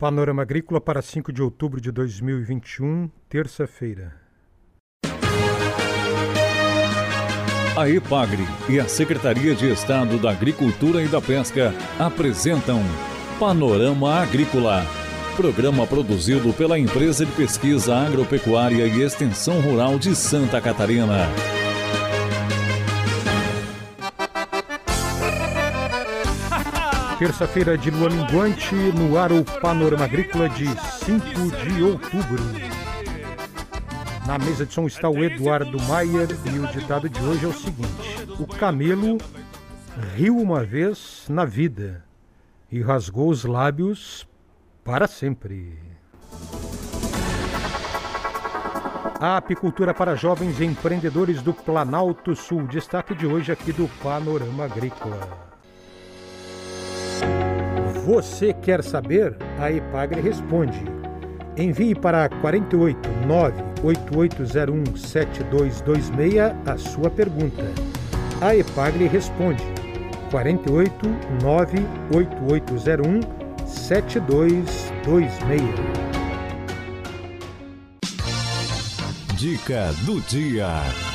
Panorama Agrícola para 5 de outubro de 2021, terça-feira. A EPAGRE e a Secretaria de Estado da Agricultura e da Pesca apresentam Panorama Agrícola, programa produzido pela Empresa de Pesquisa Agropecuária e Extensão Rural de Santa Catarina. Terça-feira de lua minguante, no ar o Panorama Agrícola de 5 de outubro. Na mesa de som está o Eduardo Maier e o ditado de hoje é o seguinte: O camelo riu uma vez na vida e rasgou os lábios para sempre. A apicultura para jovens empreendedores do Planalto Sul. Destaque de hoje aqui do Panorama Agrícola. Você quer saber? A Epagre responde. Envie para 48 98801 7226 a sua pergunta. A Epagre responde. 48 98801 7226. Dica do dia.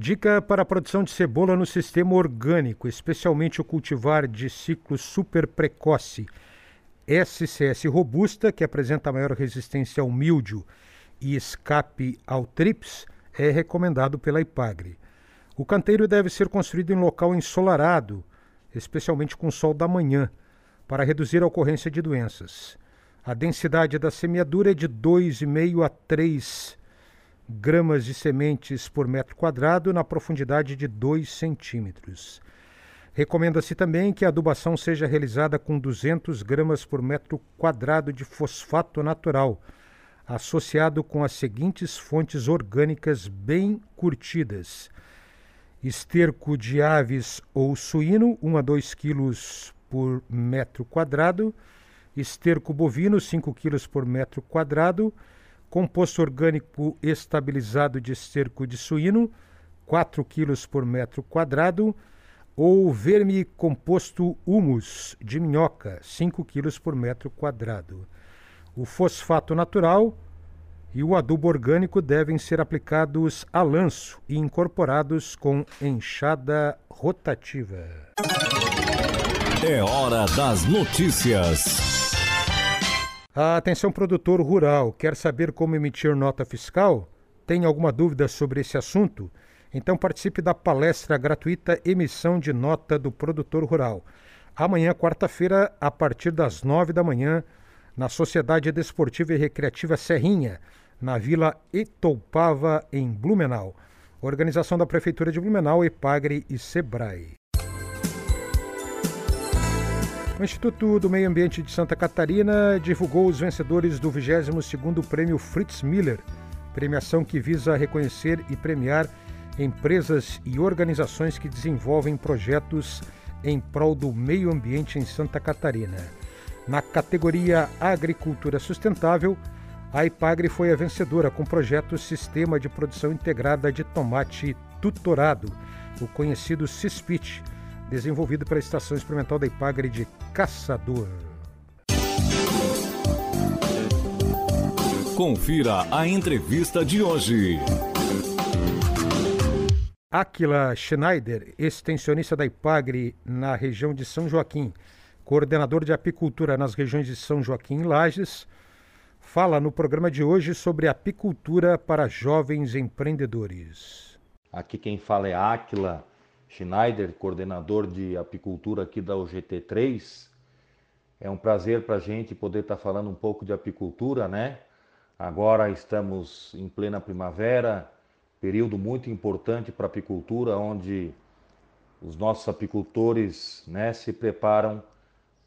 Dica para a produção de cebola no sistema orgânico, especialmente o cultivar de ciclo super precoce SCS robusta, que apresenta maior resistência ao míldio e escape ao trips, é recomendado pela IPAGRE. O canteiro deve ser construído em local ensolarado, especialmente com sol da manhã, para reduzir a ocorrência de doenças. A densidade da semeadura é de 2,5 a 3 gramas de sementes por metro quadrado na profundidade de 2 centímetros. Recomenda-se também que a adubação seja realizada com 200 gramas por metro quadrado de fosfato natural, associado com as seguintes fontes orgânicas bem curtidas: esterco de aves ou suíno, 1 a 2 kg por metro quadrado, esterco bovino, 5 kg por metro quadrado, composto orgânico estabilizado de esterco de suíno, 4 kg por metro quadrado, ou verme composto humus de minhoca, 5 kg por metro quadrado. O fosfato natural e o adubo orgânico devem ser aplicados a lanço e incorporados com enxada rotativa. É hora das notícias. Atenção, produtor rural, quer saber como emitir nota fiscal? Tem alguma dúvida sobre esse assunto? Então participe da palestra gratuita Emissão de Nota do Produtor Rural. Amanhã, quarta-feira, a partir das nove da manhã, na Sociedade Desportiva e Recreativa Serrinha, na Vila Etoupava, em Blumenau. Organização da Prefeitura de Blumenau, Epagre e Sebrae. O Instituto do Meio Ambiente de Santa Catarina divulgou os vencedores do 22º Prêmio Fritz Miller, premiação que visa reconhecer e premiar empresas e organizações que desenvolvem projetos em prol do meio ambiente em Santa Catarina. Na categoria Agricultura Sustentável, a Ipagre foi a vencedora com o projeto Sistema de Produção Integrada de Tomate Tutorado, o conhecido CISPIT, desenvolvido pela Estação Experimental da Ipagre de Caçador. Confira a entrevista de hoje. Aquila Schneider, extensionista da Ipagre na região de São Joaquim, coordenador de apicultura nas regiões de São Joaquim e Lages, fala no programa de hoje sobre apicultura para jovens empreendedores. Aqui quem fala é Aquila Schneider, coordenador de apicultura aqui da UGT3. É um prazer para a gente poder estar tá falando um pouco de apicultura, né? Agora estamos em plena primavera, período muito importante para a apicultura, onde os nossos apicultores né, se preparam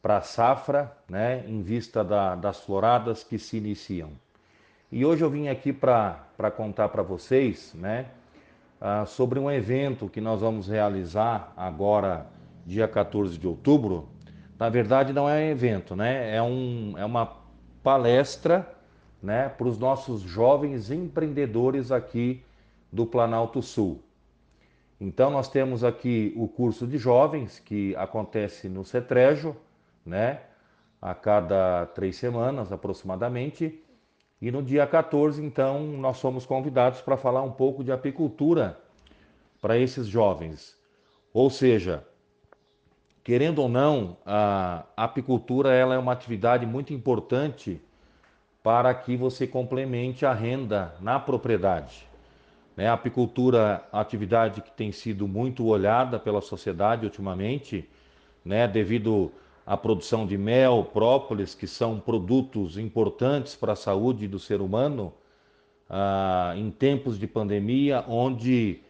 para a safra, né, em vista da, das floradas que se iniciam. E hoje eu vim aqui para contar para vocês, né, ah, sobre um evento que nós vamos realizar agora, dia 14 de outubro. Na verdade, não é um evento, né? É, um, é uma palestra né, para os nossos jovens empreendedores aqui do Planalto Sul. Então, nós temos aqui o curso de jovens, que acontece no Cetrejo, né? a cada três semanas aproximadamente. E no dia 14, então, nós fomos convidados para falar um pouco de apicultura para esses jovens. Ou seja, querendo ou não, a apicultura ela é uma atividade muito importante para que você complemente a renda na propriedade. Né? A apicultura atividade que tem sido muito olhada pela sociedade ultimamente, né? devido à produção de mel, própolis, que são produtos importantes para a saúde do ser humano, ah, em tempos de pandemia, onde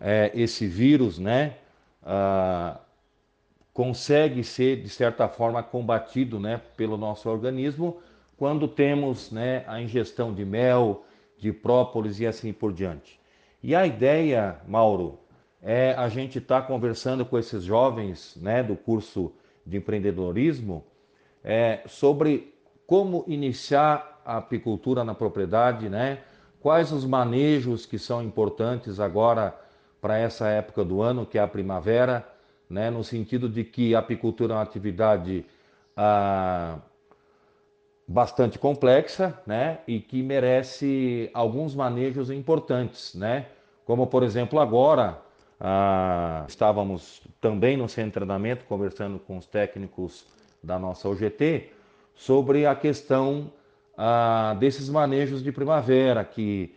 é, esse vírus né, ah, consegue ser, de certa forma, combatido né, pelo nosso organismo quando temos né, a ingestão de mel, de própolis e assim por diante. E a ideia, Mauro, é a gente estar tá conversando com esses jovens né, do curso de empreendedorismo é, sobre como iniciar a apicultura na propriedade, né? quais os manejos que são importantes agora para essa época do ano, que é a primavera, né? no sentido de que a apicultura é uma atividade ah, bastante complexa, né, e que merece alguns manejos importantes, né, como por exemplo agora ah, estávamos também no centro de treinamento conversando com os técnicos da nossa OGT sobre a questão ah, desses manejos de primavera que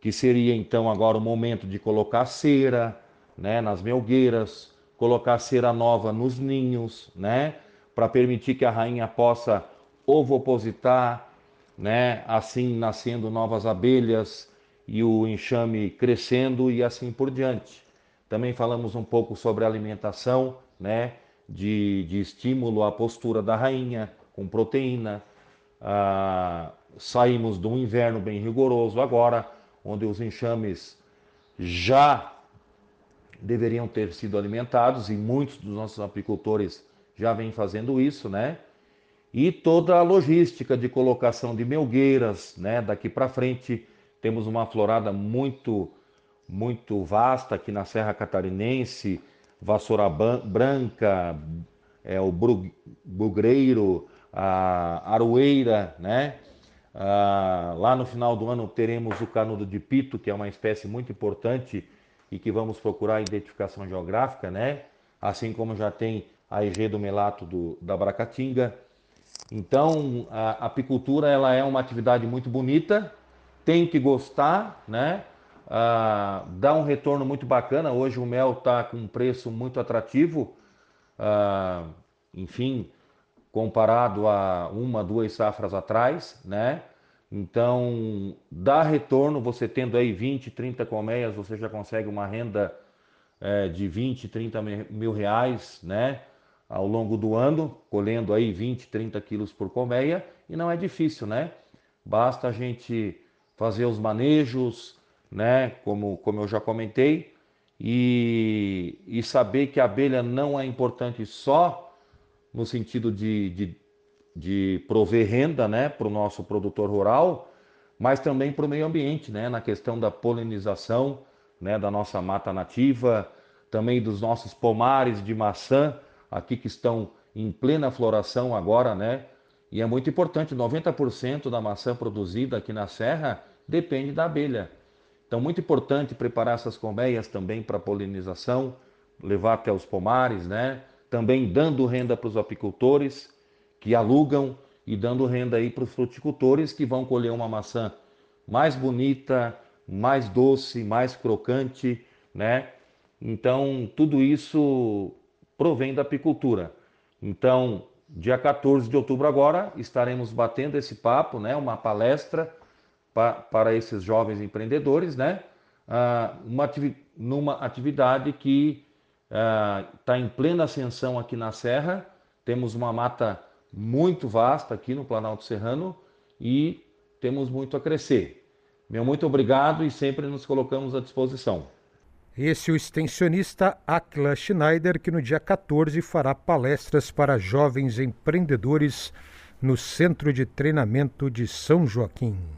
que seria então agora o momento de colocar cera, né, nas melgueiras, colocar cera nova nos ninhos, né, para permitir que a rainha possa ovopositar, né? assim nascendo novas abelhas e o enxame crescendo e assim por diante. Também falamos um pouco sobre alimentação, né? de, de estímulo à postura da rainha com proteína. Ah, saímos de um inverno bem rigoroso agora, onde os enxames já deveriam ter sido alimentados e muitos dos nossos apicultores já vêm fazendo isso, né? e toda a logística de colocação de melgueiras, né? Daqui para frente temos uma florada muito muito vasta aqui na Serra Catarinense, vassoura branca, é o bugreiro, a aroeira, né? Ah, lá no final do ano teremos o canudo de pito, que é uma espécie muito importante e que vamos procurar a identificação geográfica, né? Assim como já tem a EG do melato do, da Bracatinga. Então, a apicultura ela é uma atividade muito bonita, tem que gostar, né? Ah, dá um retorno muito bacana. Hoje o mel está com um preço muito atrativo, ah, enfim, comparado a uma, duas safras atrás, né? Então, dá retorno, você tendo aí 20, 30 colmeias, você já consegue uma renda é, de 20, 30 mil reais, né? ao longo do ano, colhendo aí 20, 30 quilos por colmeia, e não é difícil, né? Basta a gente fazer os manejos, né? Como, como eu já comentei, e, e saber que a abelha não é importante só no sentido de, de, de prover renda, né? Para o nosso produtor rural, mas também para o meio ambiente, né? Na questão da polinização, né? Da nossa mata nativa, também dos nossos pomares de maçã, aqui que estão em plena floração agora, né? E é muito importante, 90% da maçã produzida aqui na serra depende da abelha. Então, muito importante preparar essas colmeias também para polinização, levar até os pomares, né? Também dando renda para os apicultores que alugam e dando renda aí para os fruticultores que vão colher uma maçã mais bonita, mais doce, mais crocante, né? Então, tudo isso provém da apicultura. Então, dia 14 de outubro agora, estaremos batendo esse papo, né, uma palestra pa, para esses jovens empreendedores, né, ah, uma numa atividade que está ah, em plena ascensão aqui na Serra, temos uma mata muito vasta aqui no Planalto Serrano e temos muito a crescer. Meu muito obrigado e sempre nos colocamos à disposição. Esse é o extensionista Akla Schneider, que no dia 14 fará palestras para jovens empreendedores no Centro de Treinamento de São Joaquim.